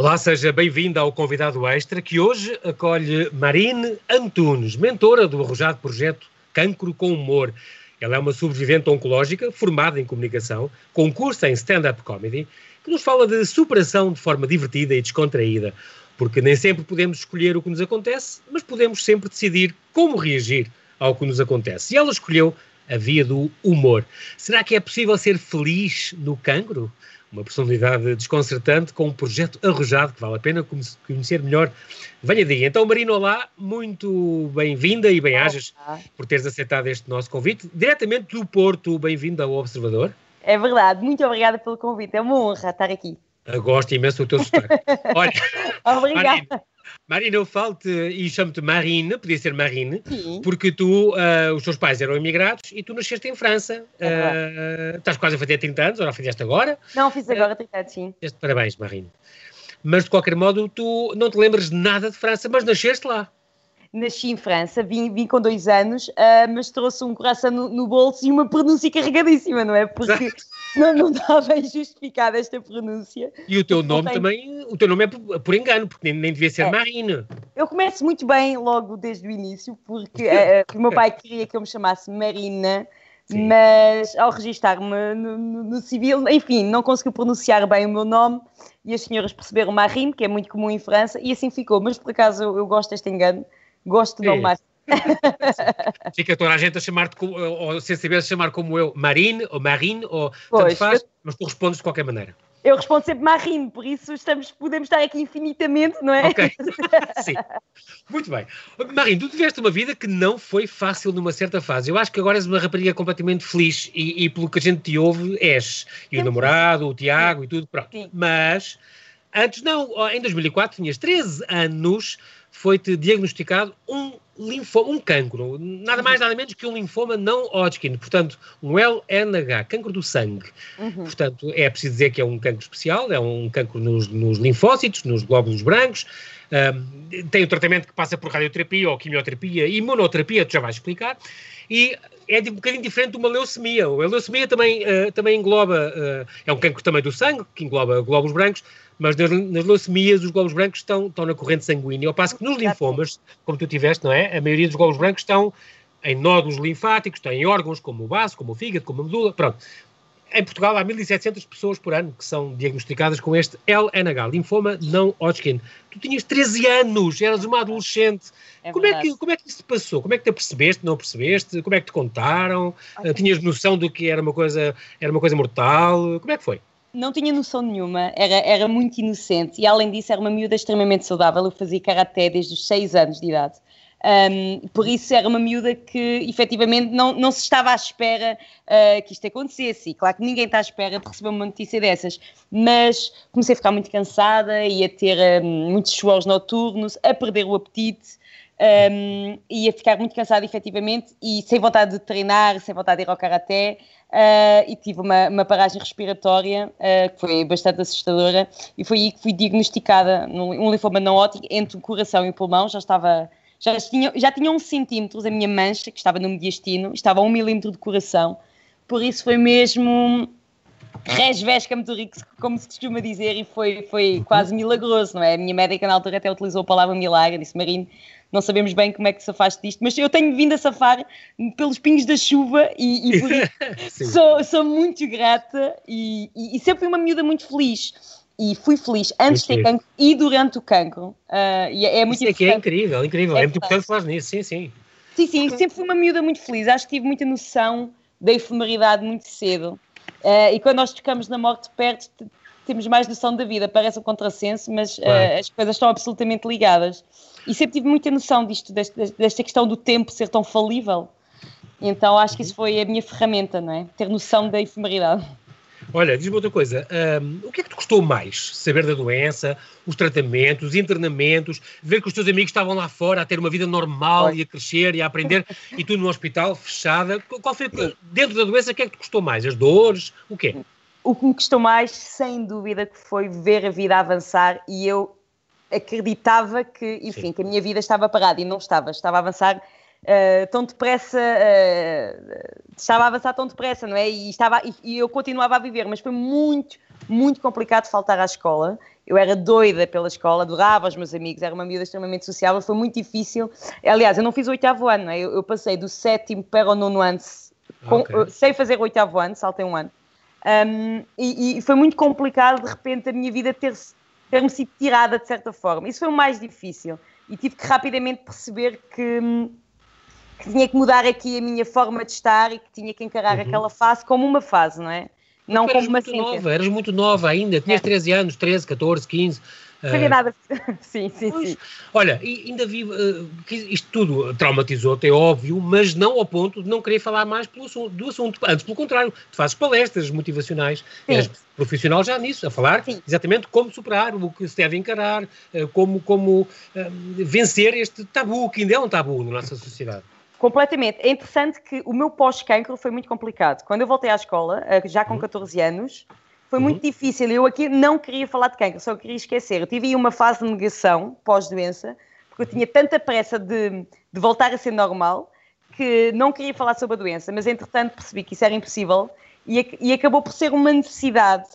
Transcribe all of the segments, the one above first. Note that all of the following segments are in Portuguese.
Olá, seja bem-vindo ao convidado extra que hoje acolhe Marine Antunes, mentora do arrojado projeto Cancro com Humor. Ela é uma sobrevivente oncológica formada em comunicação, com curso em stand-up comedy, que nos fala de superação de forma divertida e descontraída, porque nem sempre podemos escolher o que nos acontece, mas podemos sempre decidir como reagir ao que nos acontece. E ela escolheu a via do humor. Será que é possível ser feliz no cancro? Uma personalidade desconcertante com um projeto arrojado que vale a pena conhecer melhor. Venha daí. Então, Marina, olá, muito bem-vinda e bem-ajas por teres aceitado este nosso convite. Diretamente do Porto, bem-vinda ao Observador. É verdade, muito obrigada pelo convite, é uma honra estar aqui. Eu gosto imenso do teu sotaque. Olha, obrigada. Marina, Marina, eu falo-te e chamo-te Marine, podia ser Marine, Sim. porque tu, uh, os teus pais eram imigrados e tu nasceste em França. É uh, estás quase a fazer 30 anos, ou não fizeste agora? Não, fiz agora 30 anos, sim. Parabéns, Marine. Mas de qualquer modo, tu não te lembras de nada de França, mas nasceste lá nasci em França, vim, vim com dois anos, uh, mas trouxe um coração no, no, bolso e uma pronúncia carregadíssima, não é? Porque não, não está bem justificada esta pronúncia. E o teu nome também, o teu nome é por, por engano, porque nem, nem devia ser é. Marina. Eu começo muito bem logo desde o início, porque uh, o meu pai queria que eu me chamasse Marina, Sim. mas ao registar-me no, no, no, civil, enfim, não conseguiu pronunciar bem o meu nome e as senhoras perceberam Marine, que é muito comum em França, e assim ficou. Mas por acaso eu, eu gosto deste engano Gosto de é. mais. Fica toda a gente a chamar-te, ou sem saber chamar como eu, Marine ou Marine, ou pois, tanto faz, eu... mas tu respondes de qualquer maneira. Eu respondo sempre Marine, por isso estamos, podemos estar aqui infinitamente, não é? Ok, sim. Muito bem. Marine, tu tiveste uma vida que não foi fácil numa certa fase. Eu acho que agora és uma rapariga completamente feliz e, e pelo que a gente te ouve, és. E sim, o namorado, sim. o Tiago e tudo, pronto. Sim. Mas antes não, em 2004 tinhas 13 anos foi-te diagnosticado um linfoma, um cancro, nada mais nada menos que um linfoma não Hodgkin, portanto, um LNH, cancro do sangue. Uhum. Portanto, é preciso dizer que é um cancro especial, é um cancro nos, nos linfócitos, nos glóbulos brancos, um, tem o tratamento que passa por radioterapia ou quimioterapia, imunoterapia, tu já vais explicar, e é um bocadinho diferente de uma leucemia. A leucemia também, uh, também engloba, uh, é um cancro também do sangue, que engloba glóbulos brancos, mas nas, nas leucemias os glóbulos brancos estão, estão na corrente sanguínea, ao passo que nos linfomas, como tu tiveste, não é? A maioria dos glóbulos brancos estão em nódulos linfáticos, estão em órgãos como o baço, como o fígado, como a medula, pronto. Em Portugal há 1.700 pessoas por ano que são diagnosticadas com este LNH, linfoma não Hodgkin. Tu tinhas 13 anos, eras uma adolescente. É como, é que, como é que isso passou? Como é que te percebeste, não percebeste? Como é que te contaram? Okay. Tinhas noção do que era uma coisa, era uma coisa mortal? Como é que foi? Não tinha noção nenhuma, era, era muito inocente e além disso era uma miúda extremamente saudável, eu fazia karaté desde os 6 anos de idade. Um, por isso era uma miúda que efetivamente não, não se estava à espera uh, que isto acontecesse. E claro que ninguém está à espera de receber uma notícia dessas, mas comecei a ficar muito cansada e a ter um, muitos suores noturnos, a perder o apetite. Um, e a ficar muito cansada efetivamente e sem vontade de treinar, sem vontade de ir ao karaté uh, e tive uma, uma paragem respiratória uh, que foi bastante assustadora e foi aí que fui diagnosticada num, um linfoma não óptico entre o coração e o pulmão, já estava já tinha, já tinha uns centímetros a minha mancha, que estava no mediastino, estava a um milímetro de coração, por isso foi mesmo resvesca muito rico, como se costuma dizer, e foi, foi quase milagroso, não é? A minha médica na altura até utilizou a palavra milagre, disse Marino, não sabemos bem como é que se afaste disto, mas eu tenho vindo a safar pelos pingos da chuva e, e por isso sou, sou muito grata e, e, e, sempre fui uma miúda muito feliz. E fui feliz antes de ter cancro e durante o cancro. Uh, e é, é muito Isso é que é incrível, incrível. É, é muito importante falar nisso, sim, sim. Sim, sim, sempre fui uma miúda muito feliz. Acho que tive muita noção da efemeridade muito cedo. Uh, e quando nós tocamos na morte perto, temos mais noção da vida. Parece um contrassenso, mas uh, as coisas estão absolutamente ligadas. E sempre tive muita noção disto, desta, desta questão do tempo ser tão falível. Então acho que isso foi a minha ferramenta, não é? Ter noção da efemeridade. Olha, diz-me outra coisa, um, o que é que te custou mais? Saber da doença, os tratamentos, os internamentos, ver que os teus amigos estavam lá fora a ter uma vida normal Oi. e a crescer e a aprender, e tu no hospital, fechada. Qual foi, dentro da doença, o que é que te custou mais? As dores? O quê? O que me custou mais, sem dúvida, que foi ver a vida avançar e eu acreditava que, enfim, Sim. que a minha vida estava parada e não estava, estava a avançar uh, tão depressa, uh, estava a avançar tão depressa, não é? E, estava, e, e, eu continuava a viver, mas foi muito, muito complicado faltar à escola. Eu era doida pela escola, adorava os meus amigos, era uma miúda extremamente sociável, foi muito difícil. Aliás, eu não fiz o oitavo ano, é? eu, eu, passei do sétimo para o nono ano, com, okay. sem fazer o oitavo ano, saltei um ano. Um, e, e, foi muito complicado, de repente, a minha vida ter-me ter sido tirada de certa forma. Isso foi o mais difícil. E tive que rapidamente perceber que, que tinha que mudar aqui a minha forma de estar e que tinha que encarar uhum. aquela fase como uma fase, não é? Não como uma muito nova, eras muito nova ainda, tinhas é. 13 anos, 13, 14, 15. Não uh, nada. sim, sim, pois, sim. Olha, ainda vi. Uh, isto tudo traumatizou-te, é óbvio, mas não ao ponto de não querer falar mais assunto, do assunto. Antes, pelo contrário, tu fazes palestras motivacionais, sim. és profissional já nisso, a falar sim. exatamente como superar, o que se deve encarar, uh, como, como vencer este tabu, que ainda é um tabu na nossa sociedade. Completamente. É interessante que o meu pós-cancro foi muito complicado. Quando eu voltei à escola, já com 14 uhum. anos, foi muito uhum. difícil. Eu aqui não queria falar de cancro, só queria esquecer. Eu tive aí uma fase de negação pós-doença, porque eu tinha tanta pressa de, de, voltar a ser normal que não queria falar sobre a doença, mas entretanto percebi que isso era impossível e, e acabou por ser uma necessidade,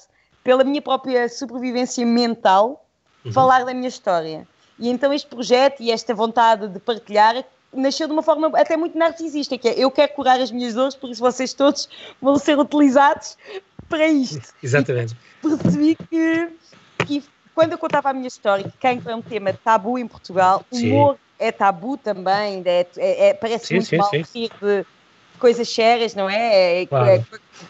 pela minha própria sobrevivência mental, uhum. falar da minha história. E então este projeto e esta vontade de partilhar nasceu de uma forma até muito narcisista, que é eu quero curar as minhas dores, por isso vocês todos vão ser utilizados para isto. Exatamente. E percebi que, que, quando eu contava a minha história, que cancro é um tema tabu em Portugal, o humor é tabu também, é, é, é parece sim, muito sim, mal sim. rir de coisas sérias, não é? É, claro.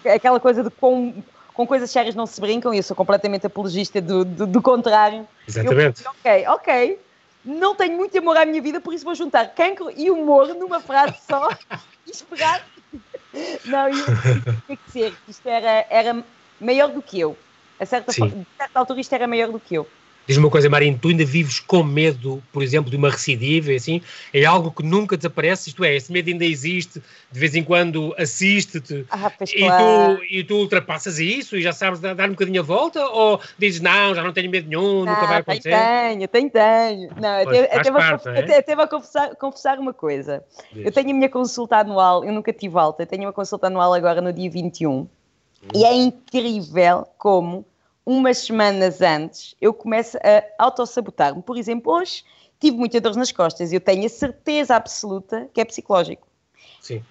é aquela coisa de com, com coisas sérias não se brincam, e eu sou completamente apologista do, do, do contrário. Exatamente. Eu, ok, ok, não tenho muito amor à minha vida, por isso vou juntar cancro e humor numa frase só e esperar não, e tinha que ser, isto era, era maior do que eu. A certa, a certa altura isto era maior do que eu. Diz-me uma coisa, Marinho, tu ainda vives com medo, por exemplo, de uma recidiva, assim? É algo que nunca desaparece, isto é, esse medo ainda existe, de vez em quando assiste-te ah, e, tu, e tu ultrapassas isso e já sabes dar, dar um bocadinho a volta? Ou dizes, não, já não tenho medo nenhum, nunca vai acontecer? Tenho, tenho, tenho. Não, pois, parte, vou, é? confessar, confessar uma coisa. Diz. Eu tenho a minha consulta anual, eu nunca tive alta, eu tenho uma consulta anual agora no dia 21 hum. e é incrível como umas semanas antes, eu começo a autossabotar-me. Por exemplo, hoje tive muita dor nas costas e eu tenho a certeza absoluta que é psicológico.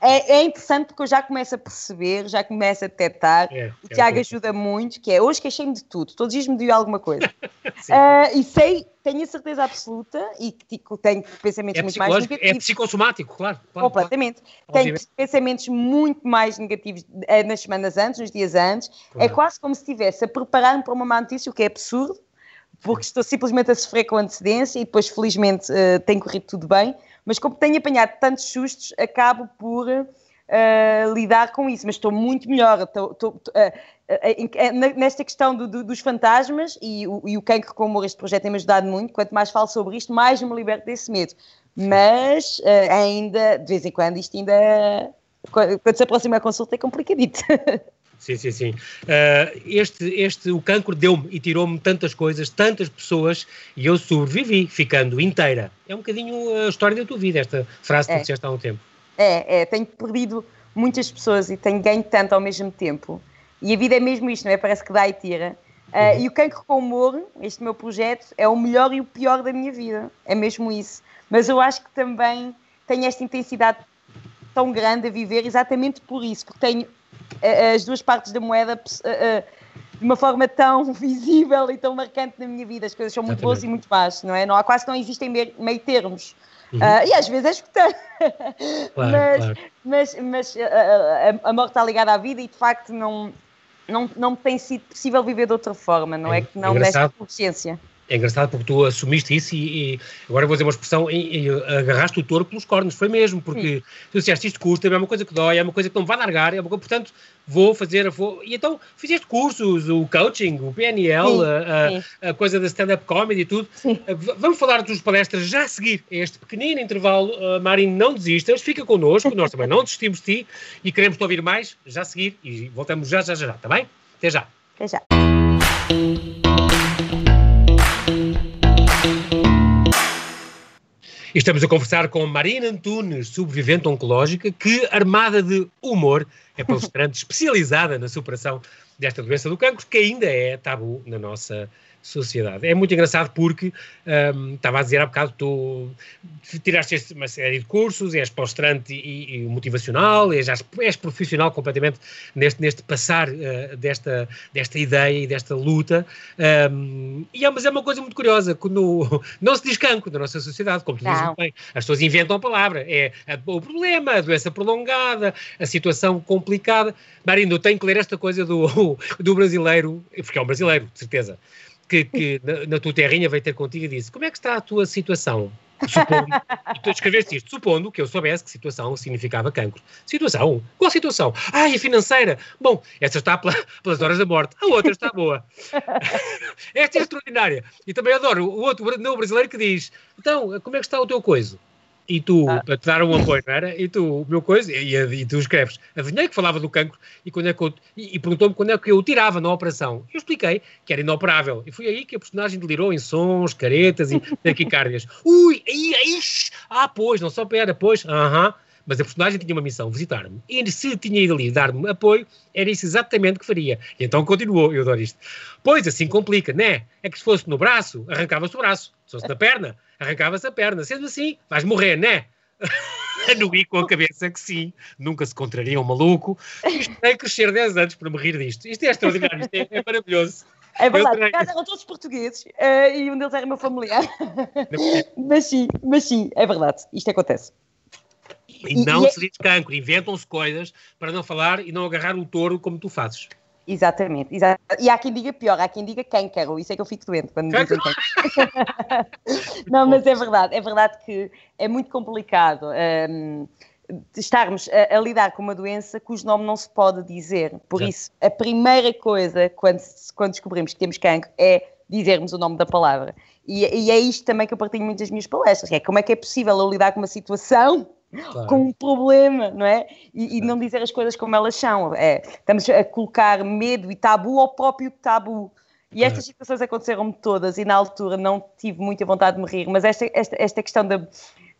É, é, interessante porque eu já começo a perceber, já começo a detectar. É, o é Tiago ajuda muito, que é hoje queixei-me de tudo, todos os dias me deu alguma coisa. uh, e sei, tenho a certeza absoluta e que tipo, tenho pensamentos é muito mais negativos. É psicossomático, claro. claro Completamente. Claro. Tenho pensamentos muito mais negativos uh, nas semanas antes, nos dias antes. É claro. É quase como se estivesse a preparar-me para uma má notícia, o que é absurdo, porque estou simplesmente a sofrer com antecedência e depois, felizmente, uh, tem corrido tudo bem mas como tenho apanhado tantos sustos, acabo por uh, lidar com isso. Mas estou muito melhor. Estou, estou, uh, nesta questão do, do, dos fantasmas e o, e o cancro com humor, este projeto tem-me ajudado muito. Quanto mais falo sobre isto, mais me liberto desse medo. Mas ainda, de vez em quando, isto ainda. Quando se aproxima a consulta é complicadito. Sim, sim, sim. Uh, este, este, o cancro deu-me e tirou-me tantas coisas, tantas pessoas, e eu sobrevivi, ficando inteira. É um bocadinho a história da tua vida, esta frase que é. tu disseste há um tempo. É, é, tenho perdido muitas pessoas e tenho ganho tanto ao mesmo tempo. E a vida é mesmo isto, não é? Parece que dá e tira. Uh. E o Cancro com Humor, este meu projeto, é o melhor e o pior da minha vida. É mesmo isso. Mas eu acho que também tenho esta intensidade tão grande a viver exatamente por isso, porque tenho as duas partes da moeda de uma forma tão visível e tão marcante na minha vida. As coisas são muito Exatamente. boas e muito más, não é? Não há quase que não existem meio termos. Uhum. Uh, e às vezes é escutar. Claro, mas, claro. mas, mas a, a morte está ligada à vida e de facto não, não, não tem sido possível viver de outra forma, não é? é que não desta consciência é engraçado porque tu assumiste isso e, e agora vou dizer uma expressão, e, e agarraste o touro pelos cornos, foi mesmo, porque Sim. tu disseste isto custa, é uma coisa que dói, é uma coisa que não vai largar, é uma, portanto vou fazer, vou, e então fizeste cursos, o coaching, o PNL, sim, a, sim. a, coisa da stand-up comedy e tudo. Sim. Vamos falar dos palestras já a seguir, este pequenino intervalo, uh, Marinho, não desistas, fica connosco, nós também não desistimos de ti e queremos te ouvir mais, já a seguir, e voltamos já, já, já, já, está bem? Até já. Até já. Estamos a conversar com Marina Antunes, sobrevivente oncológica, que, armada de humor, é palestrante especializada na superação desta doença do cancro, que ainda é tabu na nossa. É muito engraçado porque, um, estava a dizer há bocado, tu tiraste uma série de cursos, és palestrante e, e motivacional, és, és, profissional completamente neste, neste passar uh, desta, desta ideia e desta luta, um, e é, mas é uma coisa muito curiosa, quando não se diz cancro na nossa sociedade, como tu dizes bem, as pessoas inventam a palavra, é a, o problema, a doença prolongada, a situação complicada. Marindo, eu tenho que ler esta coisa do, do brasileiro, porque é um brasileiro, de certeza, que, que na, na, tua terrinha veio ter contigo e disse: Como é que está a tua situação? Supondo, tu escreveste isto, supondo que eu soubesse que situação significava cancro. Situação? Qual situação? Ah, e financeira? Bom, esta está pela, pelas horas da morte, a outra está boa. esta é extraordinária. E também adoro o outro não, brasileiro que diz: Então, como é que está o teu coiso? E tu, ah. para te dar um apoio, não era? E tu, o meu coisa, e, e, tu escreves, adivinhei que falava do cancro e, quando é que eu, e, e perguntou-me quando é que eu o tirava na operação. Eu expliquei que era inoperável. E foi aí que a personagem delirou em sons, caretas e taquicardias. Ui, aí, aí, ah, pois, não só pera, pois, aham. Uh -huh. Mas a personagem tinha uma missão, visitar-me. E se tinha ido ali dar-me apoio, era isso exatamente que faria. E então continuou, eu adoro isto. Pois, assim complica, né? É que se fosse no braço, arrancava-se o braço. Se fosse na perna, arrancava-se a perna. Sendo assim, vais morrer, né? Anuí com a cabeça que sim, nunca se contraria um maluco. Isto tem que crescer 10 anos para me rir disto. Isto é extraordinário, isto é, é maravilhoso. É verdade, por acaso eram todos portugueses uh, e um deles era meu familiar. mas sim, mas sim, é verdade, isto acontece. E, e não e é... se diz cancro, inventam-se coisas para não falar e não agarrar o touro como tu fazes. Exatamente, exatamente. E há quem diga pior, há quem diga câncer, isso é que eu fico doente quando me dizem câncer. não, mas é verdade, é verdade que é muito complicado um, estarmos a, a, lidar com uma doença cujo nome não se pode dizer. Por isso, a primeira coisa quando, quando descobrimos que temos cancro é dizermos o nome da palavra. E, e é isto também que eu partilho muito das minhas palestras, é como é que é possível eu lidar com uma situação Claro. com um problema, não é? E, e, não dizer as coisas como elas são. É, estamos a colocar medo e tabu ao próprio tabu. E estas situações aconteceram-me todas e na altura não tive muita vontade de me rir, mas esta, esta, esta questão da,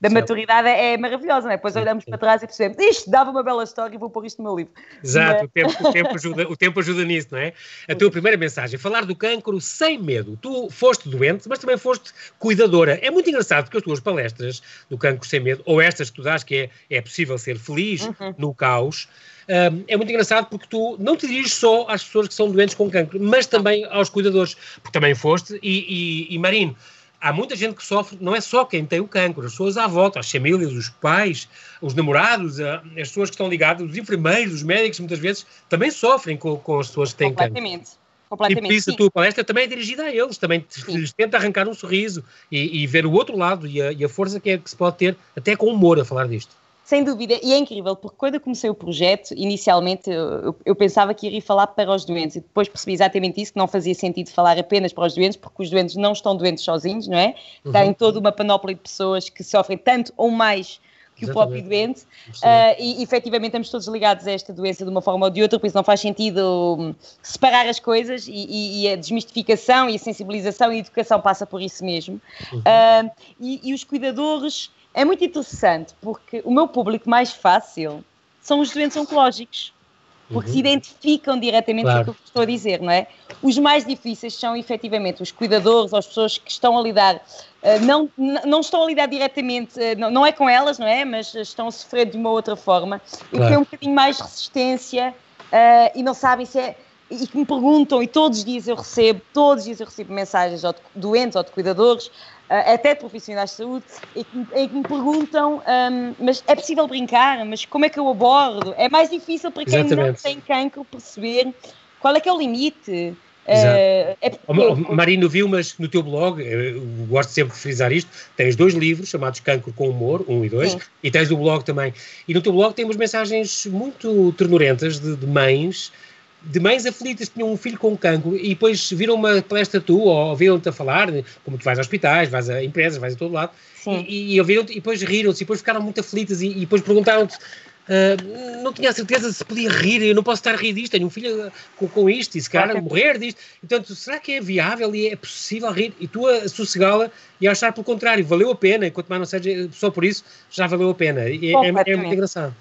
da maturidade é, é maravilhosa, não é? Depois olhamos para trás e percebemos, isto dava uma bela história e vou pôr isto no meu livro. Exato, Mas... o, tempo, o, tempo ajuda, o tempo ajuda nisso, não é? A tua primeira mensagem, falar do cancro sem medo. Tu foste doente, mas também foste cuidadora. É muito engraçado porque as tuas palestras do cancro sem medo, ou estas que tu dás, que é, é possível ser feliz uhum. no caos, um, é muito engraçado porque tu não te diriges só às pessoas que são doentes com cancro, mas também aos cuidadores, porque também foste, e, e, e Marino, há muita gente que sofre, não é só quem tem o cancro, as pessoas à volta, as famílias, os pais, os namorados, as pessoas que estão ligadas, os enfermeiros, os médicos, muitas vezes também sofrem com, com as pessoas que têm Completamente. cancro. Completamente. E por isso a tua palestra também é dirigida a eles, também lhes tenta arrancar um sorriso e, e ver o outro lado e a, e a força que, é, que se pode ter, até com humor, a falar disto. Sem dúvida, e é incrível, porque quando eu comecei o projeto, inicialmente eu, eu, pensava que iria falar para os doentes, e depois percebi exatamente isso, que não fazia sentido falar apenas para os doentes, porque os doentes não estão doentes sozinhos, não é? Uhum. Têm toda uma panóplia de pessoas que sofrem tanto ou mais que Exatamente. o próprio doente, uh, e efetivamente estamos todos ligados a esta doença de uma forma ou de outra, por isso não faz sentido hum, separar as coisas, e, e, e a desmistificação e a sensibilização e a educação passa por isso mesmo. Uhum. Uh, e, e os cuidadores é muito interessante porque o meu público mais fácil são os doentes oncológicos, porque uhum. se identificam diretamente claro. com o que estou a dizer, não é? Os mais difíceis são efetivamente os cuidadores, as pessoas que estão a lidar, uh, não, não estão a lidar diretamente, uh, não, não, é com elas, não é? Mas estão a sofrer de uma outra forma claro. e têm um bocadinho mais resistência e não sabem se é. E que me perguntam, e todos os dias eu recebo, todos os dias eu recebo mensagens de doentes ou de cuidadores até de profissionais de saúde, em que, em que me perguntam, um, mas é possível brincar, mas como é que eu abordo? É mais difícil para quem Exatamente. não tem cancro perceber qual é que é o limite. Uh, é porque... Marino, viu, mas no teu blog, eu gosto sempre de frisar isto, tens dois livros chamados Cancro com Humor, um e dois, Sim. e tens o blog também. E no teu blog temos mensagens muito ternurentas de, de mães de mães aflitas que tinham um filho com cancro e depois viram uma palestra tua ou ouviram-te a falar, como tu vais a hospitais, vais a empresas, vais a todo lado, Sim. e, e, ouviram e depois riram-se e depois ficaram muito aflitas e, e depois perguntaram-te Uh, não tinha a certeza se podia rir, eu não posso estar a rir disto, tenho um filho com, com isto, e se calhar morrer disto. Portanto, será que é viável e é possível rir? E tu a sossegá-la e a achar pelo contrário, valeu a pena, enquanto mais não seja só por isso, já valeu a pena. E é, é, é muito engraçado.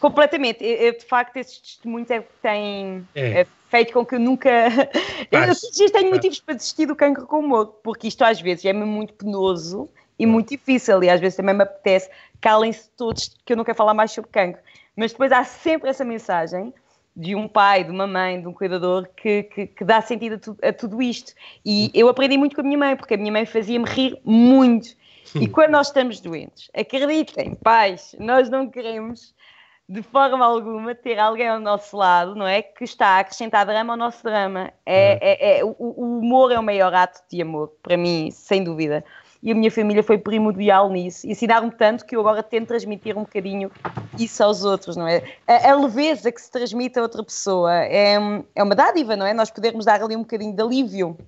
Completamente. Eu, de facto, esses testemunhos é que têm é. é. feito com que eu nunca. Faz. Eu, tenho motivos para desistir do cancro com humor, porque isto às vezes é muito penoso e muito difícil, e às vezes também me apetece, calem-se todos, que eu não quero falar mais sobre cancro. Mas depois há sempre essa mensagem de um pai, de uma mãe, de um cuidador que, que, que dá sentido a, tu, a, tudo isto. E eu aprendi muito com a minha mãe, porque a minha mãe fazia-me rir muito. E quando nós estamos doentes, acreditem, pais, nós não queremos de forma alguma ter alguém ao nosso lado, não é? Que está a acrescentar drama ao nosso drama. É, é, é o, o, humor é o maior ato de amor, para mim, sem dúvida. E a minha família foi primordial nisso. Ensinaram-me tanto que eu agora tento transmitir um bocadinho isso aos outros, não é? A, a leveza que se transmite a outra pessoa é, é uma dádiva, não é? Nós podermos dar ali um bocadinho de alívio.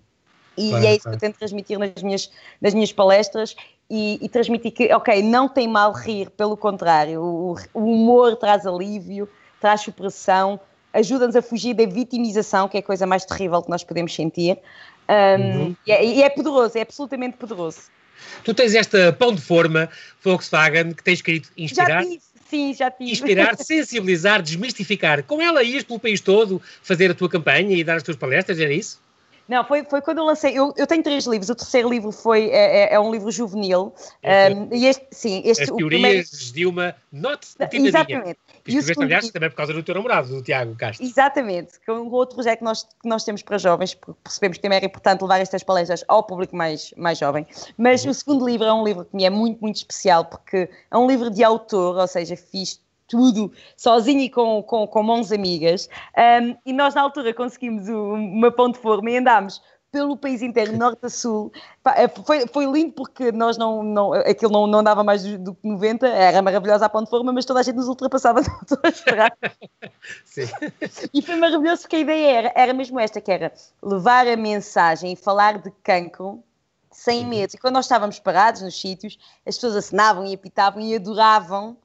E, é isso que eu tento transmitir nas minhas, nas minhas palestras e, e, transmitir que, ok, não tem mal rir, pelo contrário, o, o humor traz alívio, traz superação, ajuda-nos a fugir da vitimização, que é a coisa mais terrível que nós podemos sentir. Um, uhum. e, é, e, é, poderoso, é absolutamente poderoso. Tu tens esta pão de forma Volkswagen que tens escrito inspirar. Já tive, sim, já tive. Inspirar, sensibilizar, desmistificar. Com ela ias pelo país todo fazer a tua campanha e dar as tuas palestras, era isso? Não, foi, foi quando eu lancei. Eu, eu tenho três livros. O terceiro livro foi, é, é, é um livro juvenil. É, um, e este, sim, este, As teorias primeiro... de uma not Exatamente. Que escreveste, aliás, livro... também por causa do teu namorado, do Tiago Castro. Exatamente. Que é um outro projeto que nós, que nós temos para jovens, porque percebemos que também era importante levar estas palestras ao público mais, mais jovem. Mas uhum. o segundo livro é um livro que me é muito, muito especial, porque é um livro de autor, ou seja, fiz tudo sozinho e com, com, com mãos amigas. Um, e nós, na altura, conseguimos uma ponte de forma e andámos pelo país inteiro, norte a sul. É, foi, foi lindo porque nós não, não aquilo não, não dava mais do que 90, era maravilhosa a ponte de forma, mas toda a gente nos ultrapassava Sim. E foi maravilhoso porque a ideia era, era mesmo esta, que era levar a mensagem e falar de cancro sem uhum. medo. E quando nós estávamos parados nos sítios, as pessoas assinavam e apitavam e adoravam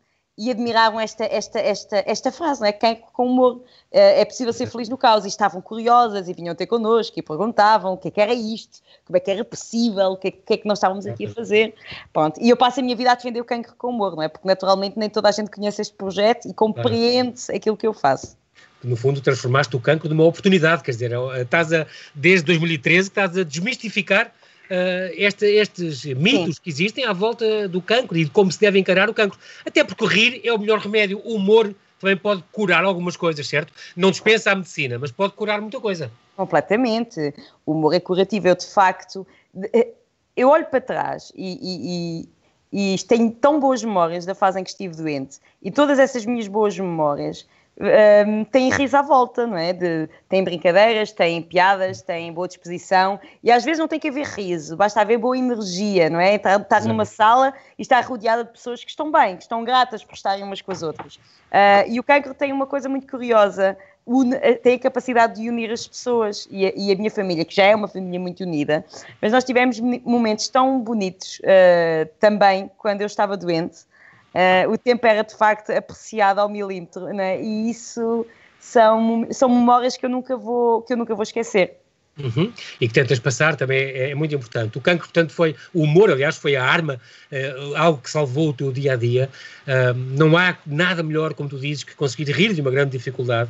e admiravam esta, esta, esta, esta frase, não é? Quem com humor eh, é possível ser feliz no caos. E estavam curiosas e vinham ter connosco e perguntavam o que é que era isto, como é que era possível, o que é, que, é que nós estávamos aqui a fazer. Pronto. E eu passo a minha vida a defender o cancro com humor, não é? Porque naturalmente nem toda a gente conhece este projeto e compreende aquilo que eu faço no fundo transformaste o cancro numa oportunidade, quer dizer, estás a, desde 2013 estás a desmistificar uh, este, estes mitos Sim. que existem à volta do cancro e de como se deve encarar o cancro. Até porque rir é o melhor remédio. O humor também pode curar algumas coisas, certo? Não dispensa a medicina, mas pode curar muita coisa. Completamente. O humor é curativo. Eu, de facto, eh, eu olho para trás e, e, e tenho tão boas memórias da fase em que estive doente e todas essas minhas boas memórias um, têm riso à volta, não é? De, têm brincadeiras, têm piadas, têm boa disposição e às vezes não tem que haver riso, basta haver boa energia, não é? Estar, estar numa sala e estar rodeada de pessoas que estão bem, que estão gratas por estarem umas com as outras. Uh, e o cancro tem uma coisa muito curiosa, une, tem a capacidade de unir as pessoas e a, e a, minha família, que já é uma família muito unida, mas nós tivemos momentos tão bonitos uh, também quando eu estava doente Uh, o tempo era de facto apreciado ao milímetro, né? e isso são, são memórias que eu nunca vou, que eu nunca vou esquecer. Uhum. E que tentas passar também é, é, muito importante. O cancro, portanto, foi o humor, aliás, foi a arma, uh, algo que salvou o teu dia a dia. Uh, não há nada melhor, como tu dizes, que conseguir rir de uma grande dificuldade.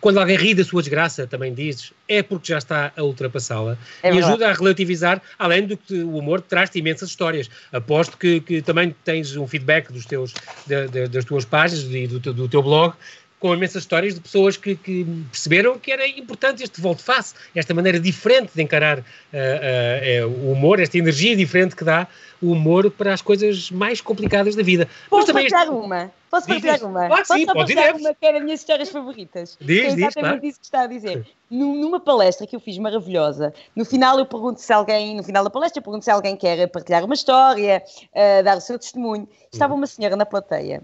Quando alguém ri da sua desgraça, também dizes, é porque já está a ultrapassá-la é e ajuda a relativizar, além do que o humor traz-te imensas histórias. Aposto que, que, também tens um feedback dos teus, das tuas páginas e do, do teu blog com imensas histórias de pessoas que, que perceberam que era importante este volte-face, esta maneira diferente de encarar uh, uh, uh, o humor, esta energia diferente que dá o humor para as coisas mais complicadas da vida. Posso partilhar este... uma? Posso partilhar uma? Claro sim, Posso partilhar uma que das minhas histórias favoritas? Diz, é exatamente diz, claro. isso que está a dizer. Numa palestra que eu fiz maravilhosa, no final eu pergunto se alguém, no final da palestra eu pergunto se alguém quer partilhar uma história, dar o seu testemunho. Estava uhum. uma senhora na plateia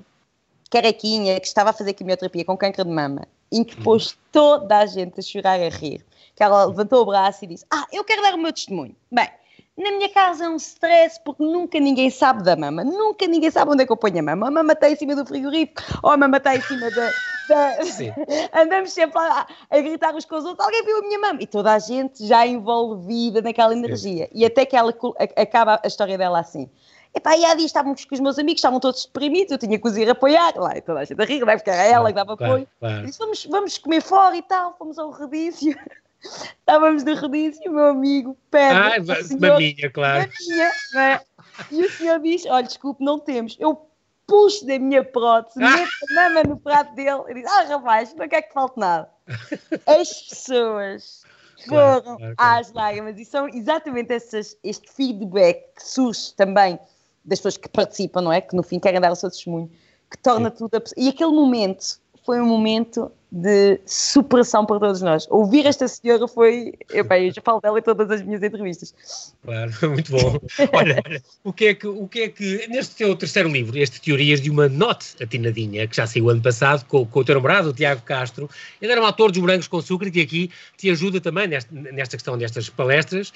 carequinha, que estava a fazer quimioterapia com câncer de mama, em que pôs toda a gente a chorar a rir. Que ela levantou o braço e disse: Ah, eu quero dar o meu testemunho. Bem, Na minha casa é um stress porque nunca ninguém sabe da mama. Nunca ninguém sabe onde é que eu ponho a mama. A mama está em cima do frigorífico ou a mama está em cima da. da... Andamos sempre a, a, gritar uns com os outros. Alguém viu a minha mama? E toda a gente já envolvida naquela energia. Sim. E até que ela acaba a história dela assim. Epá, e há dias estávamos com os meus amigos, estavam todos deprimidos, eu tinha que os ir apoiar, lá, e toda a gente a rir, não é? Porque era ela que dava apoio. Claro. Disse, vamos, vamos comer fora e tal, fomos ao rodízio. Estávamos no rodízio, o meu amigo pede. Ah, maminha, claro. Maminha, não é? E o senhor diz: Olha, desculpe, não temos. Eu puxo da minha prótese, ah. meto a mama no prato dele e diz: Ah, rapaz, não quer que falte nada. As pessoas foram claro, claro, claro. às lágrimas e são exatamente essas, este feedback que surge também das pessoas que participam, não é? Que no fim querem dar o seu testemunho, que torna Sim. tudo. A... E aquele momento foi um momento de superação para todos nós. Ouvir esta senhora foi. Eu, bem, eu já falo dela em todas as minhas entrevistas. Claro, muito bom. Olha, o que, é que, o que é que. Neste teu terceiro livro, este Teorias de uma Note Atinadinha, que já saiu ano passado com, com o teu namorado, o Tiago Castro, ele era um autor dos Morangos com Açúcar que aqui te ajuda também nesta, nesta questão destas palestras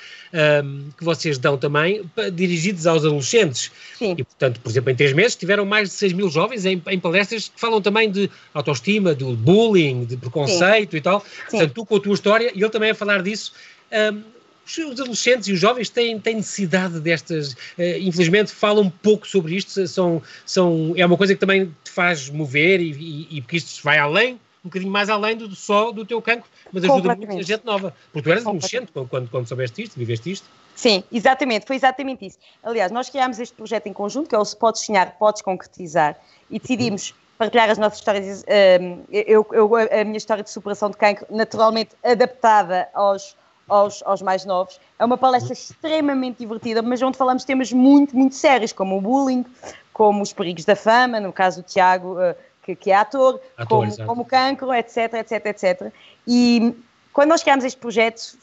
um, que vocês dão também, dirigidos aos adolescentes. Sim. E, portanto, por exemplo, em três meses tiveram mais de 6 mil jovens em, em palestras que falam também de autoestima, do bullying bullying, de preconceito Sim. e tal. Sim. Portanto, tu com a tua história, e ele também a falar disso. Um, os adolescentes e os jovens têm, têm necessidade destas, uh, infelizmente falam um pouco sobre isto, são, são, é uma coisa que também te faz mover e, e, e porque isto vai além, um bocadinho mais além do só do teu cancro, mas ajuda muita gente nova, porque tu eras adolescente quando, quando, quando soubeste isto, viveste isto. Sim, exatamente, foi exatamente isso. Aliás, nós criámos este projeto em conjunto, que é o Se Podes Sonhar, Podes Concretizar, e decidimos partilhar as nossas histórias. Ehm, eu, eu, a minha história de superação de cancro, naturalmente adaptada aos, aos, aos, mais novos. É uma palestra extremamente divertida, mas onde falamos temas muito, muito sérios, como o bullying, como os perigos da fama, no caso do Tiago, eh, que, que, é ator, ator como, como o cancro, etc, etc, etc. E quando nós criámos este projeto,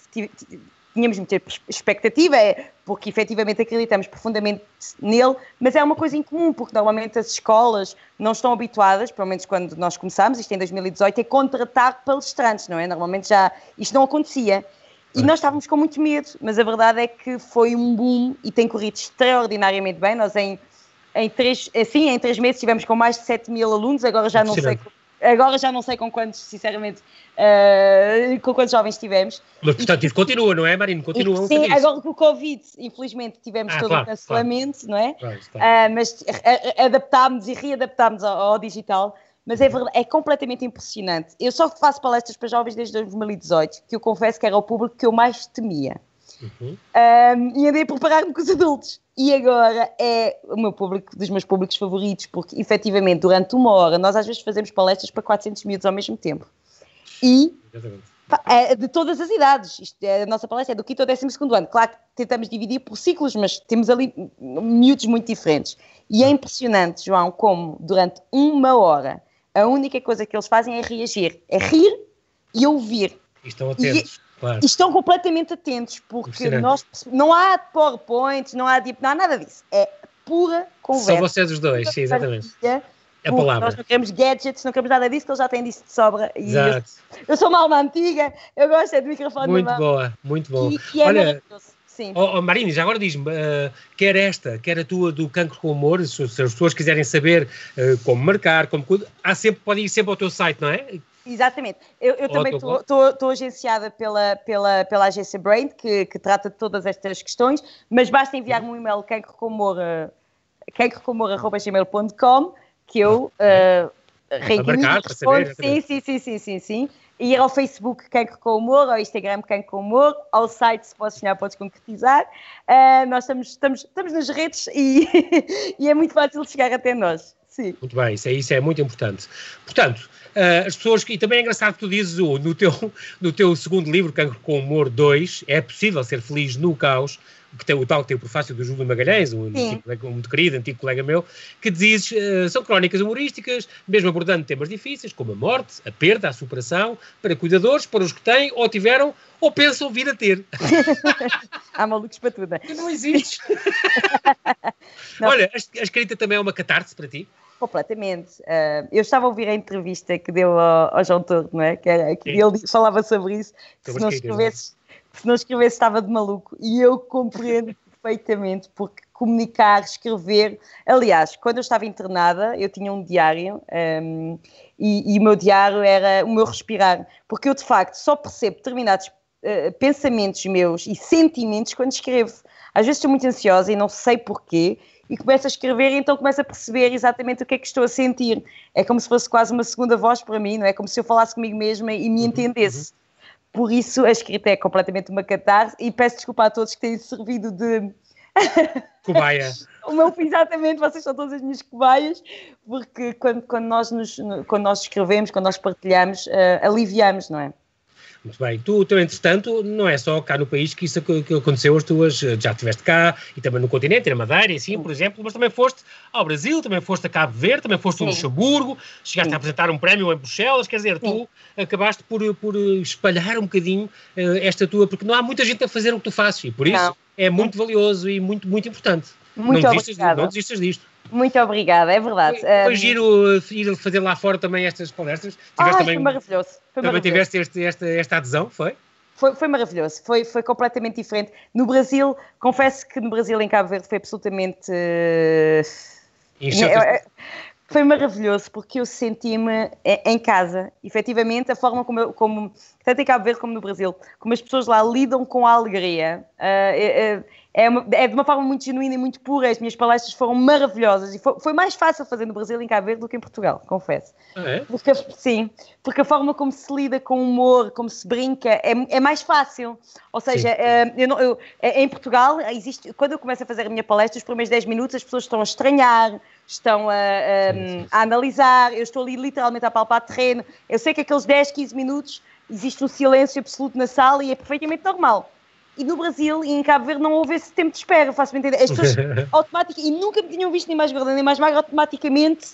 tínhamos muita expectativa, é, porque efetivamente acreditamos profundamente nele, mas é uma coisa incomum, porque normalmente as escolas não estão habituadas, pelo menos quando nós começámos, isto em 2018, a contratar palestrantes, não é? Normalmente já isto não acontecia. E nós estávamos com muito medo, mas a verdade é que foi um boom e tem corrido extraordinariamente bem. Nós em, em três, assim, em três meses tivemos com mais de 7 mil alunos, agora já não sei Agora já não sei com quantos, sinceramente, uh, com quantos jovens tivemos. Mas, portanto, isso continua, não é, Marino? Continua. E, sim, agora com o Covid, infelizmente, tivemos ah, todo claro, o cancelamento, claro. não é? Claro, uh, mas adaptámos e readaptámos ao, ao digital. Mas é, verdade, é completamente impressionante. Eu só faço palestras para jovens desde 2018, que eu confesso que era o público que eu mais temia. Uhum. Um, e andei a preparar-me com os adultos. E agora é o meu público, dos meus públicos favoritos, porque efetivamente durante uma hora nós às vezes fazemos palestras para 400 miúdos ao mesmo tempo. E é de todas as idades. Isto é, a nossa palestra é do quinto ao décimo segundo ano. Claro que tentamos dividir por ciclos, mas temos ali miúdos muito diferentes. E é impressionante, João, como durante uma hora a única coisa que eles fazem é reagir, é rir e ouvir. E estão atentos. E, Claro. estão completamente atentos, porque nós, não há PowerPoints, não há, não há nada disso. É pura conversa. São vocês os dois, sim, exatamente. É a palavra. Nós não queremos gadgets, não queremos nada disso, que eles já têm disso de sobra. E Exato. Eu, eu, sou uma alma antiga, eu gosto é do microfone Muito boa, muito boa. E, e é Olha, Sim. Oh, oh, Marina, já agora diz-me, uh, quer esta, quer a tua do Cancro com Humor, se, se as pessoas quiserem saber uh, como marcar, como há sempre, podem ir sempre ao teu site, não é? Exatamente. Eu, eu também estou agenciada pela, pela, pela agência Brain, que, que trata de todas estas questões, mas basta enviar-me um e-mail cancrocomor.gmail.com que eu uh, reencaminho. Sim, sim, sim, sim, sim, sim. E ir ao Facebook Cancro com Humor, ao Instagram Cancro com Humor, ao site Se Podes Sonhar Podes Concretizar. Uh, nós estamos, estamos, estamos nas redes e, e é muito fácil chegar até nós. Sim. Muito bem, isso é, isso é muito importante. Portanto, Uh, as pessoas que, e também é engraçado que tu dizes no, teu, no teu segundo livro, Cancro com Humor 2, é possível ser feliz no caos, que tem o tal que tem o prefácio do Júlio Magalhães, um, um, muito querido, antigo colega meu, que dizes, uh, são crónicas humorísticas, mesmo abordando temas difíceis, como a morte, a perda, a superação, para cuidadores, para os que têm ou tiveram ou pensam vir a ter. Há malucos para tudo. Não existe. Olha, a, a escrita também é uma catarse para ti? Completamente. Uh, eu estava a ouvir a entrevista que deu ao, ao João Torre, não é? Que, era, que ele falava sobre isso. Sobre se não escrevesses, se não escrevesse estava de maluco. E eu compreendo perfeitamente, porque comunicar, escrever. Aliás, quando eu estava internada, eu tinha um diário um, e, e, o meu diário era o meu respirar, porque eu de facto só percebo determinados uh, pensamentos meus e sentimentos quando escrevo. Às vezes estou muito ansiosa e não sei porquê, e começo a escrever e então começo a perceber exatamente o que é que estou a sentir. É como se fosse quase uma segunda voz para mim, não é? Como se eu falasse comigo mesma e me uhum, entendesse. Uhum. Por isso a escrita é completamente uma catarse e peço desculpa a todos que têm servido de Cobaia. o meu, exatamente, vocês são todas as minhas cobaias, porque quando, quando, nós, nos, quando nós escrevemos, quando nós partilhamos, uh, aliviamos, não é? Muito bem. Tu, tu, entretanto, não é só cá no país que isso que aconteceu, as tuas, já estiveste cá e também no continente, na Madeira, assim, por exemplo, mas também foste ao Brasil, também foste a Cabo Verde, também foste ao Luxemburgo, chegaste a apresentar um prémio em Bruxelas, quer dizer, tu acabaste por, por espalhar um bocadinho uh, esta tua, porque não há muita gente a fazer o que tu fazes e por isso não. é muito valioso e muito, muito importante. Muito não desistas, não desistas disto. Muito obrigada, é verdade. Foi, foi um... giro ir fazer lá fora também estas palestras. ah, também, foi maravilhoso. Foi também maravilhoso. tiveste este, esta, esta adesão, foi? Foi, foi, maravilhoso, foi, foi completamente diferente. No Brasil, confesso que no Brasil, em Cabo Verde, foi absolutamente. Uh, foi maravilhoso porque eu senti-me em casa. Efetivamente, a forma como, eu, como, tanto em Cabo Verde como no Brasil, como as pessoas lá lidam com a alegria. Uh, uh, é, uma, é, de uma forma muito genuína e muito pura. As minhas palestras foram maravilhosas e foi, foi mais fácil fazer no Brasil e em Cabo Verde do que em Portugal, confesso. Ah, é? Porque, sim, porque a forma como se lida com humor, como se brinca, é, é mais fácil. Ou seja, é, eu não, eu, é, em Portugal, existe, quando eu começo a fazer a minha palestra, os primeiros 10 minutos as pessoas estão a estranhar, estão a, a, sim, sim. a analisar, eu estou ali literalmente a palpar terreno. Eu sei que aqueles 10, 15 minutos existe um silêncio absoluto na sala e é perfeitamente normal e no Brasil e em Cabo Verde não houve esse tempo de espera, faço-me entender. As pessoas automaticamente, e nunca me tinham visto nem mais gorda nem mais magra, automaticamente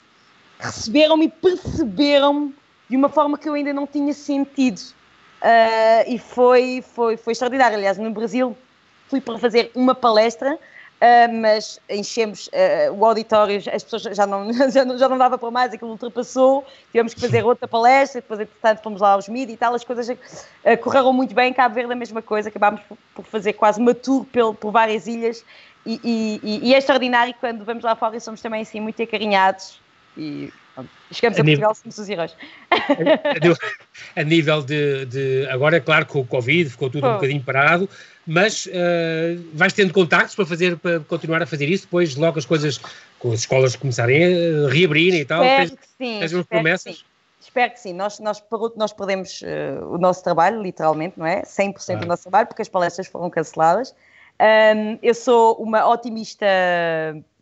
receberam-me e perceberam-me de uma forma que eu ainda não tinha sentido. Uh, e foi, foi, foi extraordinário. Aliás, no Brasil fui para fazer uma palestra Uh, mas enchemos uh, o auditório, as pessoas já não, já não, já não dava para mais, aquilo ultrapassou, tivemos que fazer outra palestra, depois, entretanto, fomos lá aos mídias e tal, as coisas uh, correram muito bem. Cabo Verde, a mesma coisa, acabámos por, fazer quase uma tour por, por várias ilhas. E, e, e, é extraordinário quando vamos lá fora e somos também assim muito acarinhados. E chegamos a, a Portugal, somos os heróis. A, a nível de, de, Agora, é claro que com o Covid ficou tudo oh. um bocadinho parado, mas uh, vais tendo contactos para fazer para continuar a fazer isso, depois logo as coisas com as escolas começarem a reabrirem e tal. Espero tens, que sim. Tens umas promessas? Espero que sim. Nós, nós, nós perdemos uh, o nosso trabalho, literalmente, não é? 100% ah. do nosso trabalho, porque as palestras foram canceladas. Um, eu sou uma otimista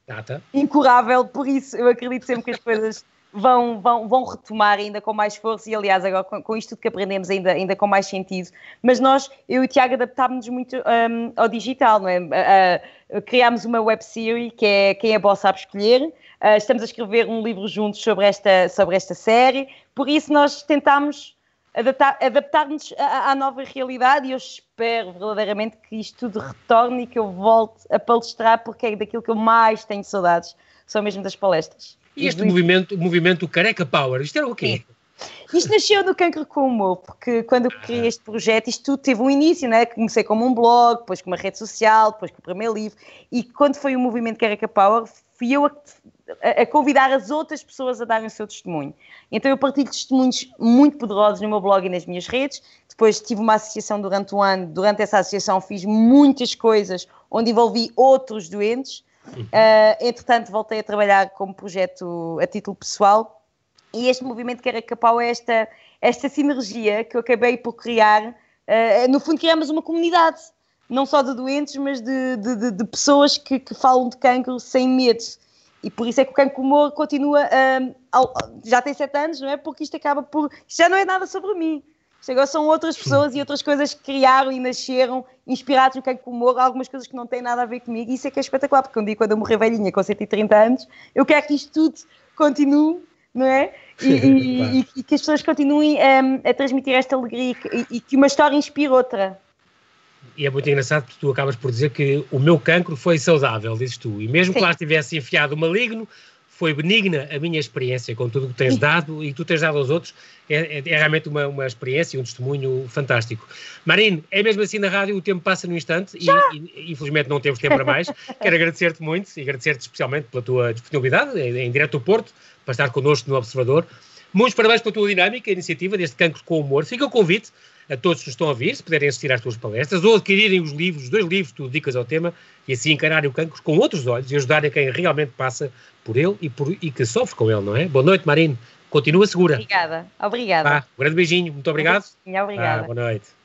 Data. incurável, por isso eu acredito sempre que as coisas vão, vão, vão retomar ainda com mais força e, aliás, agora com, com isto que aprendemos ainda, ainda com mais sentido. Mas nós, eu e o Tiago, adaptámos-nos muito um, ao digital, não é? Uh, criámos uma web series que é Quem é Boss Sabe Escolher. Uh, estamos a escrever um livro juntos sobre esta, sobre esta série, por isso nós tentámos adaptar-nos à, à, nova realidade e eu espero verdadeiramente que isto tudo retorne e que eu volte a palestrar porque é daquilo que eu mais tenho saudades, são mesmo das palestras. E este movimento, o movimento Careca Power, isto era o quê? Isto nasceu do Cancro com Humor, porque quando eu criei ah. este projeto, isto tudo teve um início, né? Comecei como um blog, depois com uma rede social, depois com o primeiro livro, e quando foi o movimento Careca Power, fui eu a, a, convidar as outras pessoas a darem o seu testemunho. Então eu partilho testemunhos muito poderosos no meu blog e nas minhas redes. Depois tive uma associação durante um ano, durante essa associação fiz muitas coisas onde envolvi outros doentes Uh, entretanto, voltei a trabalhar como projeto a título pessoal e este movimento que era Capau é esta, esta sinergia que eu acabei por criar. Uh, no fundo, criamos uma comunidade, não só de doentes, mas de, de, de, de pessoas que, que, falam de cancro sem medo. E por isso é que o cancro humor continua, uh, ao, já tem sete anos, não é? Porque isto acaba por. Isto já não é nada sobre mim Agora são outras pessoas e outras coisas que criaram e nasceram inspirados no que é que humor, algumas coisas que não têm nada a ver comigo. E isso é que é espetacular, porque um dia, quando eu morrer velhinha com 130 anos, eu quero que isto tudo continue, não é? E, e, e, e que as pessoas continuem um, a transmitir esta alegria e, que uma história inspire outra. E é muito engraçado porque tu acabas por dizer que o meu cancro foi saudável, dizes tu. E mesmo Sim. que lá estivesse enfiado o maligno, foi benigna a minha experiência com tudo o que tens dado e que tu tens dado aos outros. É, é, é realmente uma, uma experiência, um testemunho fantástico. Marine, é mesmo assim na rádio, o tempo passa no instante e, e, infelizmente não temos tempo para mais. Quero agradecer-te muito e agradecer-te especialmente pela tua disponibilidade em, em direto do Porto para estar connosco no Observador. Muitos parabéns pela tua dinâmica, iniciativa deste Cancro com Humor. Fica o convite a todos que estão a vir, se puderem assistir às tuas palestras, ou adquirirem os livros, os dois livros que tu dedicas ao tema, e assim encararem o cancro com outros olhos e ajudarem quem realmente passa por ele e, por, e que sofre com ele, não é? Boa noite, Marine. Continua segura. Obrigada. Obrigada. um grande beijinho. Muito obrigado. Sim, obrigada. boa noite.